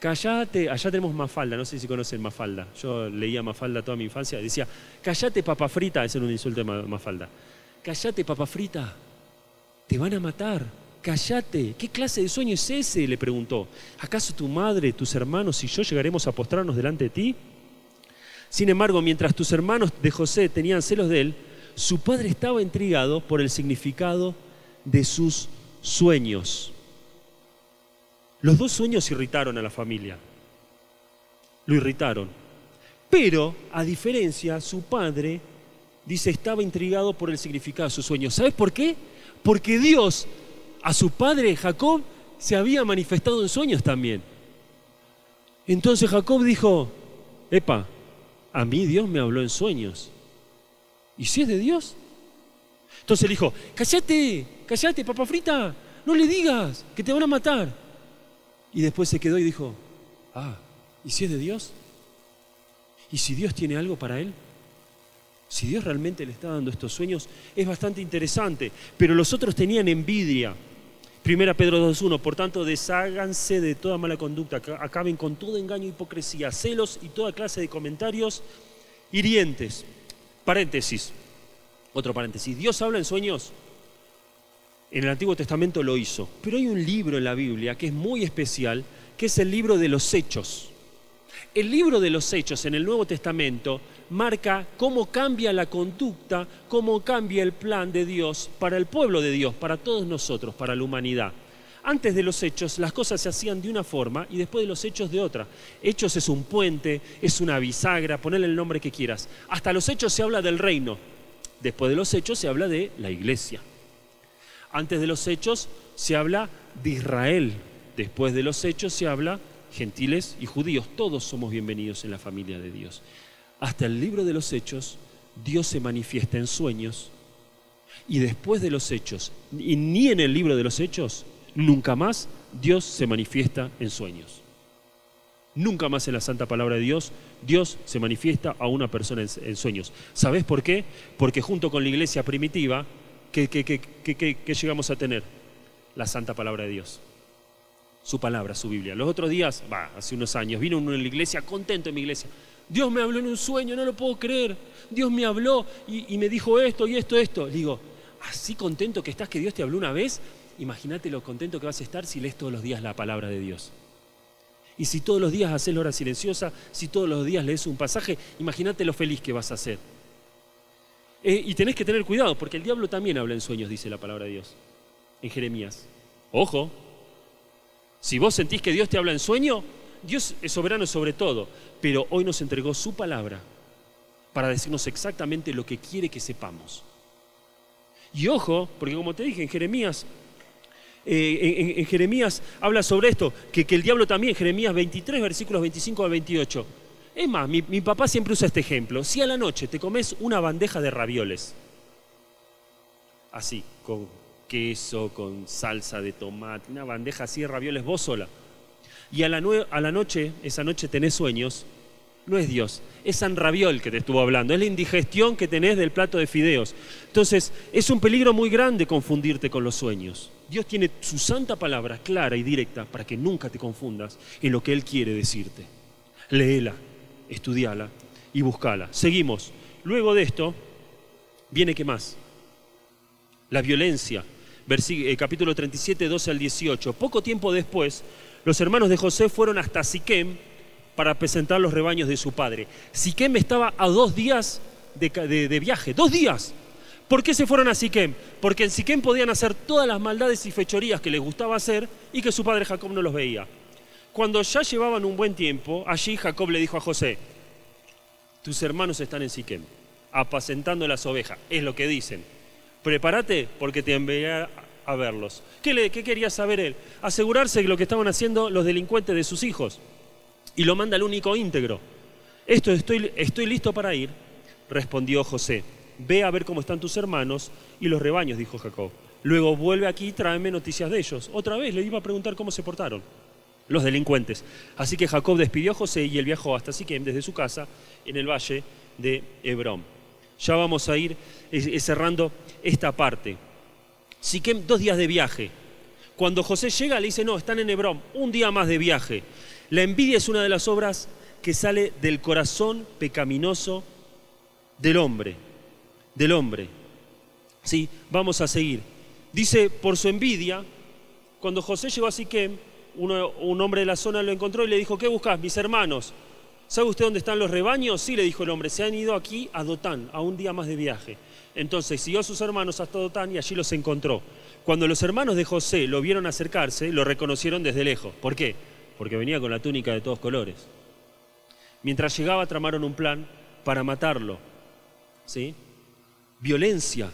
cállate. Allá tenemos Mafalda, no sé si conocen Mafalda. Yo leía Mafalda toda mi infancia. Decía, cállate, papa frita. Ese era un insulto de Mafalda. Cállate, papa frita. Te van a matar. Cállate. ¿Qué clase de sueño es ese? Le preguntó. ¿Acaso tu madre, tus hermanos y yo llegaremos a postrarnos delante de ti? Sin embargo, mientras tus hermanos de José tenían celos de él, su padre estaba intrigado por el significado de sus sueños. Los dos sueños irritaron a la familia. Lo irritaron. Pero, a diferencia, su padre, dice, estaba intrigado por el significado de sus sueños. ¿Sabes por qué? Porque Dios a su padre Jacob se había manifestado en sueños también. Entonces Jacob dijo, epa, a mí Dios me habló en sueños. ¿Y si es de Dios? Entonces le dijo, cállate, cállate, papa frita, no le digas, que te van a matar. Y después se quedó y dijo, ah, ¿y si es de Dios? ¿Y si Dios tiene algo para él? Si Dios realmente le está dando estos sueños, es bastante interesante. Pero los otros tenían envidia. Primera Pedro 2.1, por tanto, desháganse de toda mala conducta, acaben con todo engaño, hipocresía, celos y toda clase de comentarios hirientes. Paréntesis, otro paréntesis. Dios habla en sueños. En el Antiguo Testamento lo hizo, pero hay un libro en la Biblia que es muy especial, que es el libro de los Hechos. El libro de los Hechos en el Nuevo Testamento marca cómo cambia la conducta, cómo cambia el plan de Dios para el pueblo de Dios, para todos nosotros, para la humanidad. Antes de los hechos las cosas se hacían de una forma y después de los hechos de otra. Hechos es un puente, es una bisagra, ponle el nombre que quieras. Hasta los hechos se habla del reino. Después de los hechos se habla de la iglesia. Antes de los hechos se habla de Israel. Después de los hechos se habla gentiles y judíos. Todos somos bienvenidos en la familia de Dios. Hasta el libro de los hechos Dios se manifiesta en sueños. Y después de los hechos, y ni en el libro de los hechos, Nunca más Dios se manifiesta en sueños. Nunca más en la santa palabra de Dios Dios se manifiesta a una persona en, sueños. ¿Sabes por qué? Porque junto con la iglesia primitiva, ¿qué, llegamos a tener? La santa palabra de Dios. su palabra, su Biblia. Los otros días, va, hace unos años, vino uno en la iglesia, contento en mi iglesia. Dios me habló en un sueño, no lo puedo creer. Dios me habló y, me dijo esto y esto, esto. Le digo, así contento que estás que Dios te habló una vez, imagínate lo contento que vas a estar si lees todos los días la palabra de Dios. Y si todos los días haces la hora silenciosa, si todos los días lees un pasaje, imagínate lo feliz que vas a ser. Eh, y tenés que tener cuidado, porque el diablo también habla en sueños, dice la palabra de Dios, en Jeremías. Ojo, si vos sentís que Dios te habla en sueño, Dios es soberano sobre todo, pero hoy nos entregó su palabra para decirnos exactamente lo que quiere que sepamos. Y ojo, porque como te dije en Jeremías, eh, en, Jeremías habla sobre esto, que, que, el diablo también, Jeremías 23, versículos 25 al 28. Es más, mi, papá siempre usa este ejemplo. Si a la noche te comes una bandeja de ravioles, así, con queso, con salsa de tomate, una bandeja así de ravioles vos sola, y a la, a la noche, esa noche tenés sueños, no es Dios, es San Raviol que te estuvo hablando, es la indigestión que tenés del plato de fideos. Entonces, es un peligro muy grande confundirte con los sueños. Dios tiene su santa palabra clara y directa para que nunca te confundas en lo que Él quiere decirte. Léela, estudiala y buscala. Seguimos. Luego de esto, viene qué más? La violencia. Eh, capítulo 37, 12 al 18. Poco tiempo después, los hermanos de José fueron hasta Siquem para presentar los rebaños de su padre. Siquem estaba a dos días de, viaje, dos días. ¿Por qué se fueron a Siquem? Porque en Siquem podían hacer todas las maldades y fechorías que les gustaba hacer y que su padre Jacob no los veía. Cuando ya llevaban un buen tiempo, allí Jacob le dijo a José, tus hermanos están en Siquem, apacentando las ovejas, es lo que dicen. Prepárate porque te enviaré a verlos. ¿Qué, le, ¿Qué quería saber él? Asegurarse de lo que estaban haciendo los delincuentes de sus hijos. Y lo manda al único íntegro. Esto estoy, estoy listo para ir, respondió José. Ve a ver cómo están tus hermanos y los rebaños, dijo Jacob. Luego vuelve aquí y tráeme noticias de ellos. Otra vez le iba a preguntar cómo se portaron los delincuentes. Así que Jacob despidió a José y él viajó hasta Siquem desde su casa en el valle de Hebrón. Ya vamos a ir eh, cerrando esta parte. Siquem, dos días de viaje. Cuando José llega, le dice, no, están en Hebrón, un día más de viaje. La envidia es una de las obras que sale del corazón pecaminoso del hombre, del hombre. Sí, vamos a seguir. Dice, por su envidia, cuando José llegó a Siquem, un hombre de la zona lo encontró y le dijo, ¿qué buscas, mis hermanos? ¿Sabe usted dónde están los rebaños? Sí, le dijo el hombre, se han ido aquí a Dotán, a un día más de viaje. Entonces siguió a sus hermanos hasta Dotán y allí los encontró. Cuando los hermanos de José lo vieron acercarse, lo reconocieron desde lejos. ¿Por qué? Porque venía con la túnica de todos colores. Mientras llegaba tramaron un plan para matarlo. ¿Sí? Violencia.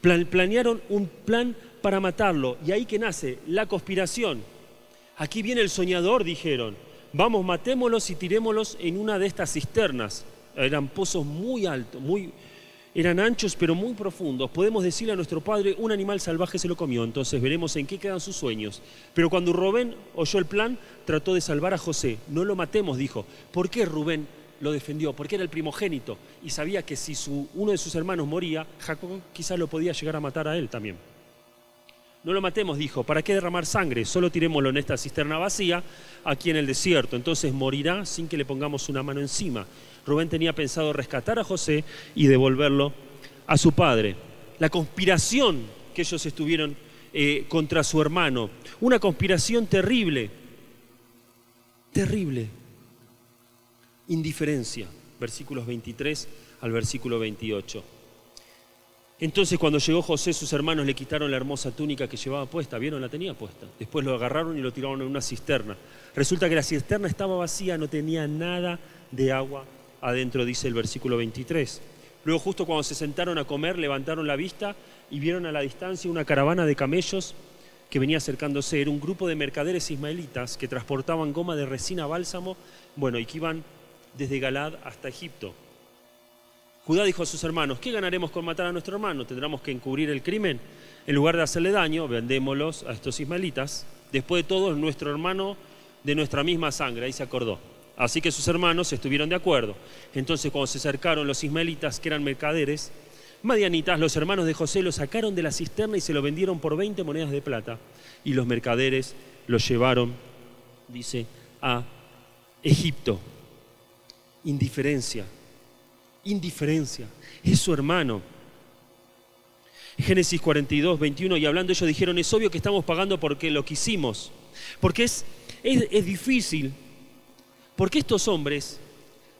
planearon un plan para matarlo. Y ahí que nace la conspiración. Aquí viene el soñador, dijeron. Vamos, matémoslos y tirémoslos en una de estas cisternas. Eran pozos muy altos, muy, eran anchos pero muy profundos. Podemos decirle a nuestro padre, un animal salvaje se lo comió, entonces veremos en qué quedan sus sueños. Pero cuando Rubén oyó el plan, trató de salvar a José. No lo matemos, dijo. ¿Por qué Rubén lo defendió? Porque era el primogénito y sabía que si uno de sus hermanos moría, Jacob quizás lo podía llegar a matar a él también. No lo matemos, dijo, ¿para qué derramar sangre? Solo tirémoslo en esta cisterna vacía, aquí en el desierto. Entonces morirá sin que le pongamos una mano encima. Rubén tenía pensado rescatar a José y devolverlo a su padre. La conspiración que ellos estuvieron eh, contra su hermano, una conspiración terrible, terrible. Indiferencia, versículos 23 al versículo 28. Entonces cuando llegó José, sus hermanos le quitaron la hermosa túnica que llevaba puesta, vieron, la tenía puesta. Después lo agarraron y lo tiraron en una cisterna. Resulta que la cisterna estaba vacía, no tenía nada de agua adentro, dice el versículo 23. Luego justo cuando se sentaron a comer, levantaron la vista y vieron a la distancia una caravana de camellos que venía acercándose. Era un grupo de mercaderes ismaelitas que transportaban goma de resina bálsamo, bueno, y que iban desde Galad hasta Egipto. Judá dijo a sus hermanos, ¿qué ganaremos con matar a nuestro hermano? ¿Tendremos que encubrir el crimen? En lugar de hacerle daño, vendémoslos a estos ismaelitas. Después de todo, es nuestro hermano de nuestra misma sangre. Ahí se acordó. Así que sus hermanos estuvieron de acuerdo. Entonces cuando se acercaron los ismaelitas, que eran mercaderes, Madianitas, los hermanos de José, lo sacaron de la cisterna y se lo vendieron por 20 monedas de plata. Y los mercaderes lo llevaron, dice, a Egipto. Indiferencia, indiferencia. Es su hermano. Génesis 42, 21, y hablando ellos dijeron, es obvio que estamos pagando porque lo quisimos. Porque es, es, es difícil. Porque estos hombres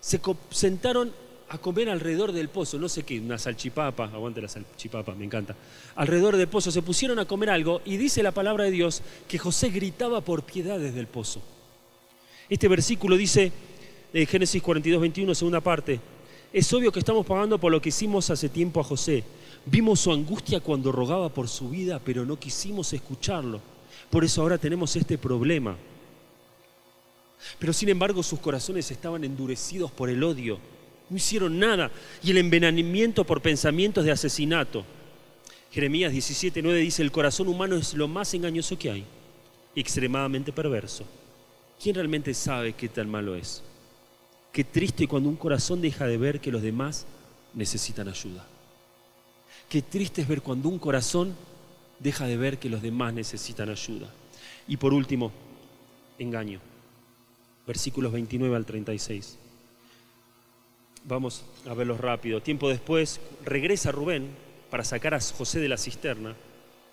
se sentaron a comer alrededor del pozo, no sé qué, una salchipapa, aguante la salchipapa, me encanta. Alrededor del pozo se pusieron a comer algo y dice la palabra de Dios que José gritaba por piedad desde el pozo. Este versículo dice, de Génesis 42, 21, segunda parte, es obvio que estamos pagando por lo que hicimos hace tiempo a José. Vimos su angustia cuando rogaba por su vida, pero no quisimos escucharlo. Por eso ahora tenemos este problema. Pero sin embargo sus corazones estaban endurecidos por el odio no hicieron nada. Y el envenenamiento por pensamientos de asesinato. Jeremías 17:9 dice, el corazón humano es lo más engañoso que hay, extremadamente perverso. ¿Quién realmente sabe qué tan malo es? Qué triste cuando un corazón deja de ver que los demás necesitan ayuda. Qué triste es ver cuando un corazón deja de ver que los demás necesitan ayuda. Y por último, engaño. Versículos 29 al 36. Vamos a verlos rápido. Tiempo después regresa Rubén para sacar a José de la cisterna.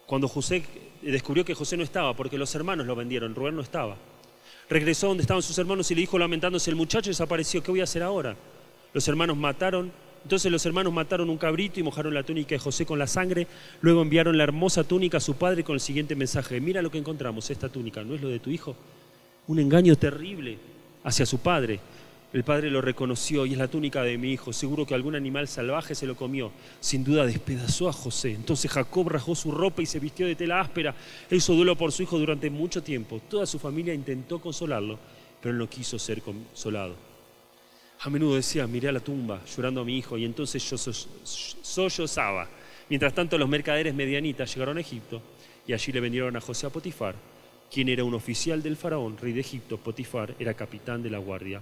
Cuando José descubrió que José no estaba, porque los hermanos lo vendieron, Rubén no estaba. Regresó donde estaban sus hermanos y le dijo lamentándose, el muchacho desapareció, ¿qué voy a hacer ahora? Los hermanos mataron, entonces los hermanos mataron un cabrito y mojaron la túnica de José con la sangre, luego enviaron la hermosa túnica a su padre con el siguiente mensaje, mira lo que encontramos, esta túnica, ¿no es lo de tu hijo? Un engaño terrible hacia su padre. El padre lo reconoció y es la túnica de mi hijo. Seguro que algún animal salvaje se lo comió. Sin duda despedazó a José. Entonces Jacob rajó su ropa y se vistió de tela áspera. Hizo duelo por su hijo durante mucho tiempo. Toda su familia intentó consolarlo, pero no quiso ser consolado. A menudo decía, miré a la tumba llorando a mi hijo y entonces yo sollozaba. Mientras tanto los mercaderes medianitas llegaron a Egipto y allí le vendieron a José a Potifar, quien era un oficial del faraón, rey de Egipto. Potifar era capitán de la guardia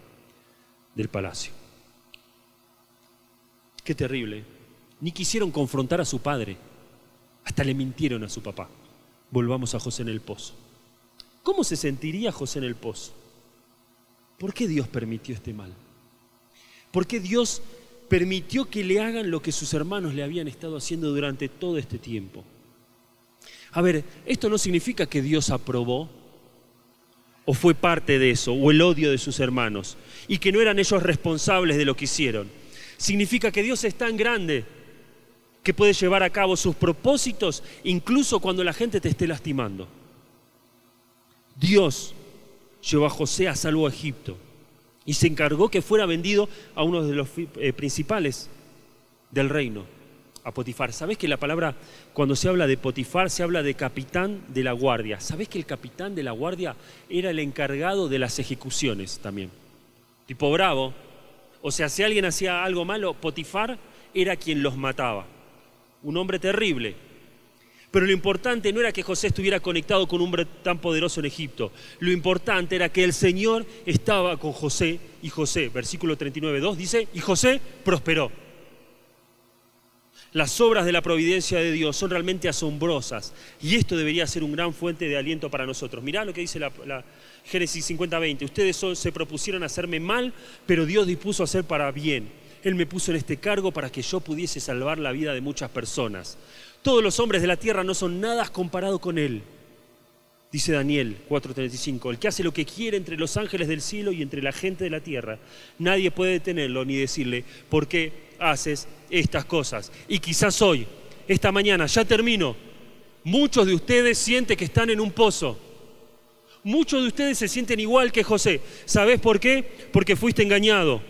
del palacio. Qué terrible. Ni quisieron confrontar a su padre. Hasta le mintieron a su papá. Volvamos a José en el pozo. ¿Cómo se sentiría José en el pozo? ¿Por qué Dios permitió este mal? ¿Por qué Dios permitió que le hagan lo que sus hermanos le habían estado haciendo durante todo este tiempo? A ver, esto no significa que Dios aprobó o fue parte de eso, o el odio de sus hermanos, y que no eran ellos responsables de lo que hicieron. Significa que Dios es tan grande que puede llevar a cabo sus propósitos incluso cuando la gente te esté lastimando. Dios llevó a José a salvo a Egipto y se encargó que fuera vendido a uno de los eh, principales del reino a Potifar. ¿Sabes que la palabra, cuando se habla de Potifar, se habla de capitán de la guardia? ¿Sabes que el capitán de la guardia era el encargado de las ejecuciones también? Tipo bravo. O sea, si alguien hacía algo malo, Potifar era quien los mataba. Un hombre terrible. Pero lo importante no era que José estuviera conectado con un hombre tan poderoso en Egipto. Lo importante era que el Señor estaba con José y José, versículo 39.2 dice, y José prosperó. Las obras de la providencia de Dios son realmente asombrosas y esto debería ser un gran fuente de aliento para nosotros. Mirá lo que dice la, Génesis 50:20. Ustedes se propusieron hacerme mal, pero Dios dispuso hacer para bien. Él me puso en este cargo para que yo pudiese salvar la vida de muchas personas. Todos los hombres de la tierra no son nada comparado con Él. Dice Daniel 4:35, el que hace lo que quiere entre los ángeles del cielo y entre la gente de la tierra, nadie puede detenerlo ni decirle, ¿por qué haces estas cosas. Y quizás hoy, esta mañana, ya termino, muchos de ustedes sienten que están en un pozo. Muchos de ustedes se sienten igual que José. ¿Sabes por qué? Porque fuiste engañado.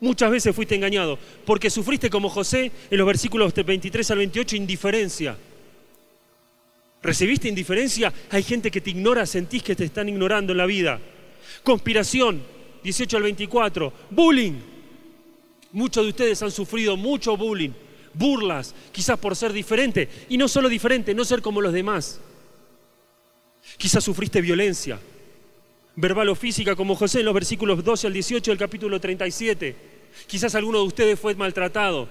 Muchas veces fuiste engañado. Porque sufriste como José en los versículos 23 al 28 indiferencia. ¿Recibiste indiferencia? Hay gente que te ignora, sentís que te están ignorando en la vida. Conspiración, 18 al 24. Bullying, Muchos de ustedes han sufrido mucho bullying, burlas, quizás por ser diferente. Y no solo diferente, no ser como los demás. Quizás sufriste violencia, verbal o física, como José en los versículos 12 al 18 del capítulo 37. Quizás alguno de ustedes fue maltratado.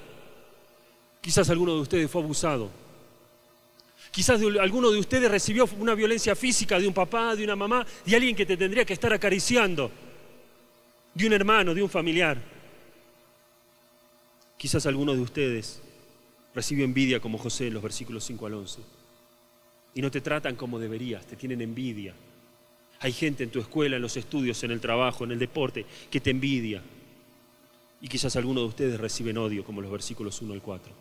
Quizás alguno de ustedes fue abusado. Quizás alguno de ustedes recibió una violencia física de un papá, de una mamá, de alguien que te tendría que estar acariciando, de un hermano, de un familiar. Quizás alguno de ustedes recibió envidia como José en los versículos 5 al 11. Y no te tratan como deberías, te tienen envidia. Hay gente en tu escuela, en los estudios, en el trabajo, en el deporte, que te envidia. Y quizás alguno de ustedes reciben odio, como los versículos 1 al 4.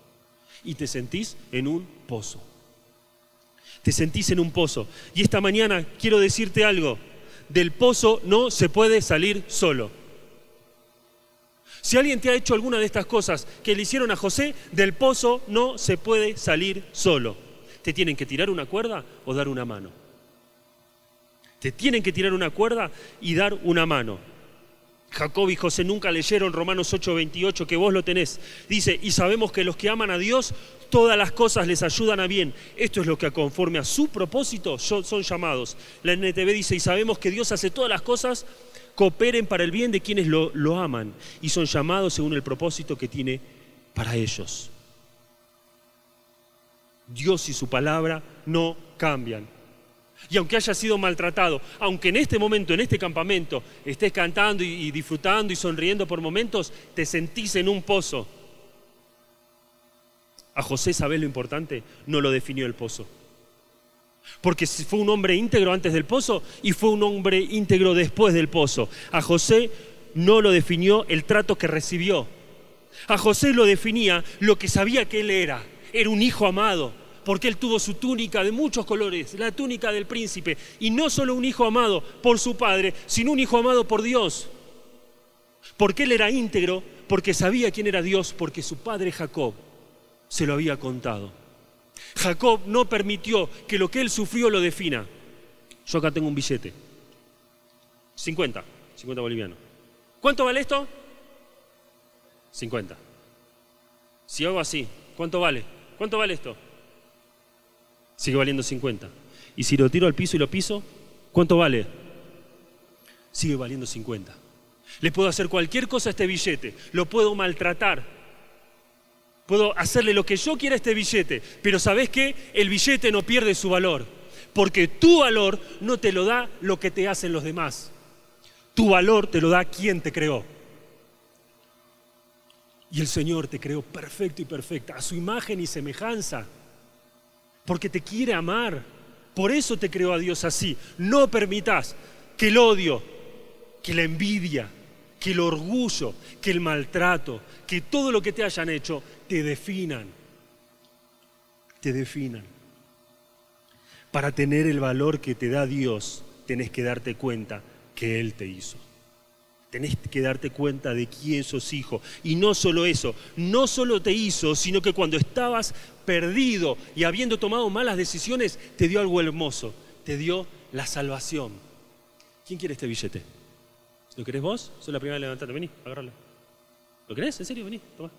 Y te sentís en un pozo. Te sentís en un pozo. Y esta mañana quiero decirte algo. Del pozo no se puede salir solo. Si alguien te ha hecho alguna de estas cosas que le hicieron a José, del pozo no se puede salir solo. Te tienen que tirar una cuerda o dar una mano. Te tienen que tirar una cuerda y dar una mano. Jacob y José nunca leyeron Romanos 8:28, que vos lo tenés. Dice, y sabemos que los que aman a Dios, todas las cosas les ayudan a bien. Esto es lo que conforme a su propósito son llamados. La NTV dice, y sabemos que Dios hace todas las cosas cooperen para el bien de quienes lo, lo aman y son llamados según el propósito que tiene para ellos. Dios y su palabra no cambian. Y aunque haya sido maltratado, aunque en este momento, en este campamento, estés cantando y, disfrutando y sonriendo por momentos, te sentís en un pozo. A José, ¿sabés lo importante? No lo definió el pozo. Porque fue un hombre íntegro antes del pozo y fue un hombre íntegro después del pozo. A José no lo definió el trato que recibió. A José lo definía lo que sabía que él era. Era un hijo amado, porque él tuvo su túnica de muchos colores, la túnica del príncipe. Y no solo un hijo amado por su padre, sino un hijo amado por Dios. Porque él era íntegro, porque sabía quién era Dios, porque su padre Jacob se lo había contado. Jacob no permitió que lo que él sufrió lo defina. Yo acá tengo un billete. 50, 50 bolivianos. ¿Cuánto vale esto? 50. Si hago así, ¿cuánto vale? ¿Cuánto vale esto? Sigue valiendo 50. Y si lo tiro al piso y lo piso, ¿cuánto vale? Sigue valiendo 50. Le puedo hacer cualquier cosa a este billete, lo puedo maltratar, puedo hacerle lo que yo quiera a este billete, pero ¿sabes qué? El billete no pierde su valor, porque tu valor no te lo da lo que te hacen los demás. Tu valor te lo da quien te creó. Y el Señor te creó perfecto y perfecta, a su imagen y semejanza, porque te quiere amar. Por eso te creó a Dios así. No permitas que el odio, que la envidia, que el orgullo, que el maltrato, que todo lo que te hayan hecho te definan. Te definan. Para tener el valor que te da Dios, tenés que darte cuenta que Él te hizo. Tenés que darte cuenta de quién sos hijo. Y no solo eso, no solo te hizo, sino que cuando estabas perdido y habiendo tomado malas decisiones, te dio algo hermoso. Te dio la salvación. ¿Quién quiere este billete? ¿Lo querés vos? Soy la primera en levantarte. Vení, agárralo. ¿Lo querés? ¿En serio? Vení, toma.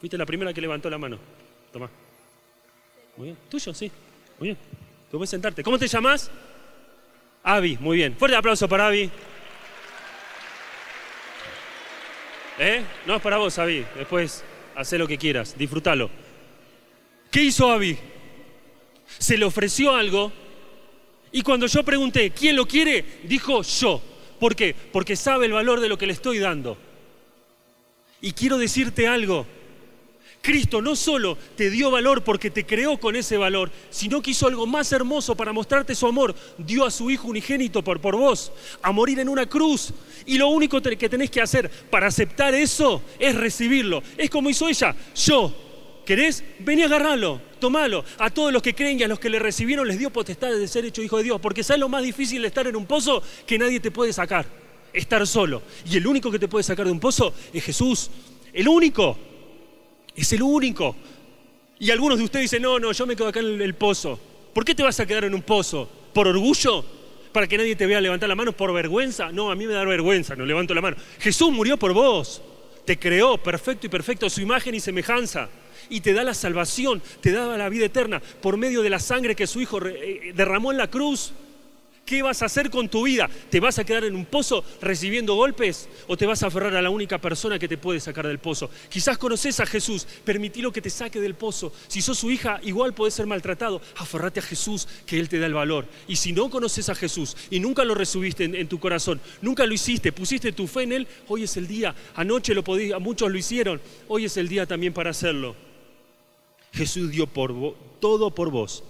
Fuiste la primera que levantó la mano. Toma. Muy bien. ¿Tuyo? Sí. Muy bien. Tú puedes sentarte. ¿Cómo te llamas? Avi. Muy bien. Fuerte aplauso para Avi. ¿Eh? No es para vos, Avi. Después haz lo que quieras. Disfrútalo. ¿Qué hizo Avi? Se le ofreció algo y cuando yo pregunté, ¿quién lo quiere? Dijo yo. ¿Por qué? Porque sabe el valor de lo que le estoy dando. Y quiero decirte algo. Cristo no solo te dio valor porque te creó con ese valor, sino que hizo algo más hermoso para mostrarte su amor. Dio a su Hijo unigénito por, por vos, a morir en una cruz. Y lo único que tenés que hacer para aceptar eso es recibirlo. Es como hizo ella. Yo, ¿querés? Vení a agarrarlo, tomalo. A todos los que creen y a los que le recibieron les dio potestad de ser hecho hijo de Dios. Porque ¿sabes lo más difícil de estar en un pozo? Que nadie te puede sacar. Estar solo. Y el único que te puede sacar de un pozo es Jesús. El único. Es el único. Y algunos de ustedes dicen, no, no, yo me quedo acá en el pozo. ¿Por qué te vas a quedar en un pozo? ¿Por orgullo? ¿Para que nadie te vea levantar la mano? ¿Por vergüenza? No, a mí me da vergüenza, no levanto la mano. Jesús murió por vos. Te creó perfecto y perfecto a su imagen y semejanza. Y te da la salvación, te da la vida eterna por medio de la sangre que su Hijo eh, derramó en la cruz. ¿Qué vas a hacer con tu vida? ¿Te vas a quedar en un pozo recibiendo golpes o te vas a aferrar a la única persona que te puede sacar del pozo? Quizás conoces a Jesús, permitilo que te saque del pozo. Si sos su hija, igual podés ser maltratado. Aferrate a Jesús, que Él te da el valor. Y si no conoces a Jesús y nunca lo resubiste en, tu corazón, nunca lo hiciste, pusiste tu fe en Él, hoy es el día. Anoche lo podía, muchos lo hicieron, hoy es el día también para hacerlo. Jesús dio por todo por vos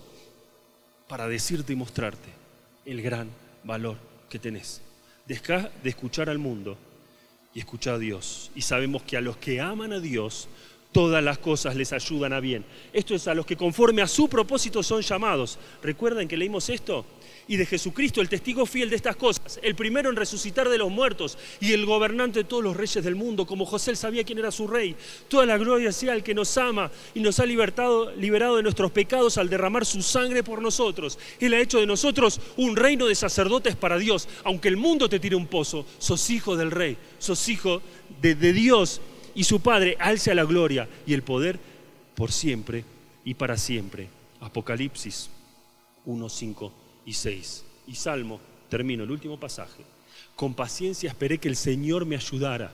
para decirte y mostrarte el gran valor que tenés. Deja de escuchar al mundo y escucha a Dios. Y sabemos que a los que aman a Dios, todas las cosas les ayudan a bien. Esto es a los que conforme a su propósito son llamados. ¿Recuerdan que leímos esto? Y de Jesucristo, el testigo fiel de estas cosas, el primero en resucitar de los muertos y el gobernante de todos los reyes del mundo, como José sabía quién era su rey. Toda la gloria sea al que nos ama y nos ha libertado, liberado de nuestros pecados al derramar su sangre por nosotros. Él ha hecho de nosotros un reino de sacerdotes para Dios. Aunque el mundo te tire un pozo, sos hijo del rey, sos hijo de, de Dios y su Padre. Alce a la gloria y el poder por siempre y para siempre. Apocalipsis 1, 5 y 6. Y Salmo, termino el último pasaje. Con paciencia esperé que el Señor me ayudara.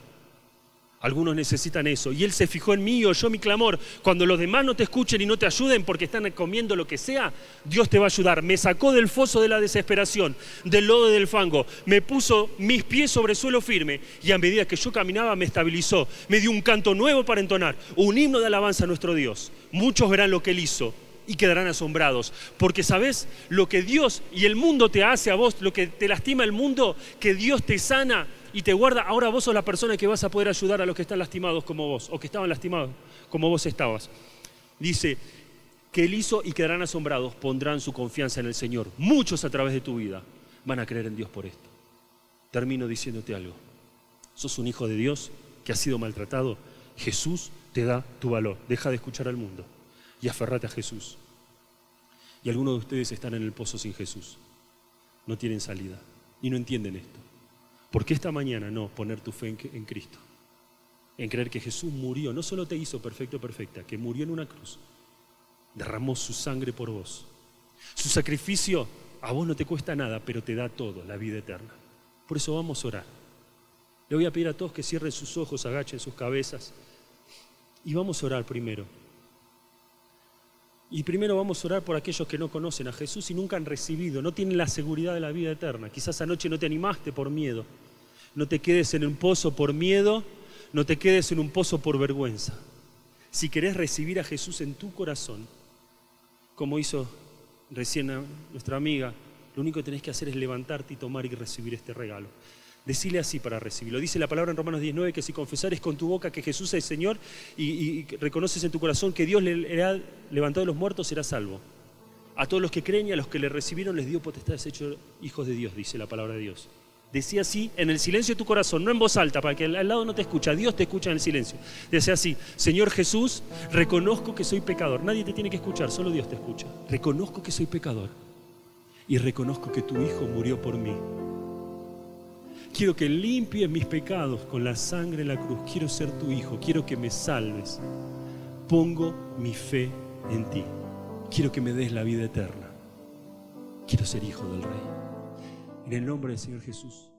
Algunos necesitan eso. Y Él se fijó en mí y oyó mi clamor. Cuando los demás no te escuchen y no te ayuden porque están comiendo lo que sea, Dios te va a ayudar. Me sacó del foso de la desesperación, del lodo del fango. Me puso mis pies sobre suelo firme. Y a medida que yo caminaba me estabilizó. Me dio un canto nuevo para entonar. Un himno de alabanza a nuestro Dios. Muchos verán lo que Él hizo y quedarán asombrados. Porque sabes lo que Dios y el mundo te hace a vos, lo que te lastima el mundo, que Dios te sana y te guarda. Ahora vos sos la persona que vas a poder ayudar a los que están lastimados como vos, o que estaban lastimados como vos estabas. Dice que Él hizo y quedarán asombrados, pondrán su confianza en el Señor. Muchos a través de tu vida van a creer en Dios por esto. Termino diciéndote algo. Sos un hijo de Dios que ha sido maltratado. Jesús te da tu valor. Deja de escuchar al mundo y aferrate a Jesús. Y algunos de ustedes están en el pozo sin Jesús. No tienen salida y no entienden esto. ¿Por qué esta mañana no poner tu fe en, Cristo? En creer que Jesús murió, no solo te hizo perfecto, perfecta, que murió en una cruz, derramó su sangre por vos. Su sacrificio a vos no te cuesta nada, pero te da todo, la vida eterna. Por eso vamos a orar. Le voy a pedir a todos que cierren sus ojos, agachen sus cabezas y vamos a orar primero. Y primero vamos a orar por aquellos que no conocen a Jesús y nunca han recibido, no tienen la seguridad de la vida eterna. Quizás anoche no te animaste por miedo. No te quedes en un pozo por miedo, no te quedes en un pozo por vergüenza. Si querés recibir a Jesús en tu corazón, como hizo recién nuestra amiga, lo único que tenés que hacer es levantarte y tomar y recibir este regalo. Decile así para recibirlo. Dice la palabra en Romanos 19 que si confesares con tu boca que Jesús es Señor y, reconoces en tu corazón que Dios le, ha levantado de los muertos, serás salvo. A todos los que creen y a los que le recibieron les dio potestad de hijos de Dios, dice la palabra de Dios. Decía así en el silencio de tu corazón, no en voz alta, para que al lado no te escucha, Dios te escucha en el silencio. Decía así, Señor Jesús, reconozco que soy pecador. Nadie te tiene que escuchar, solo Dios te escucha. Reconozco que soy pecador y reconozco que tu Hijo murió por mí Quiero que limpies mis pecados con la sangre de la cruz. Quiero ser tu hijo. Quiero que me salves. Pongo mi fe en ti. Quiero que me des la vida eterna. Quiero ser hijo del Rey. En el nombre del Señor Jesús.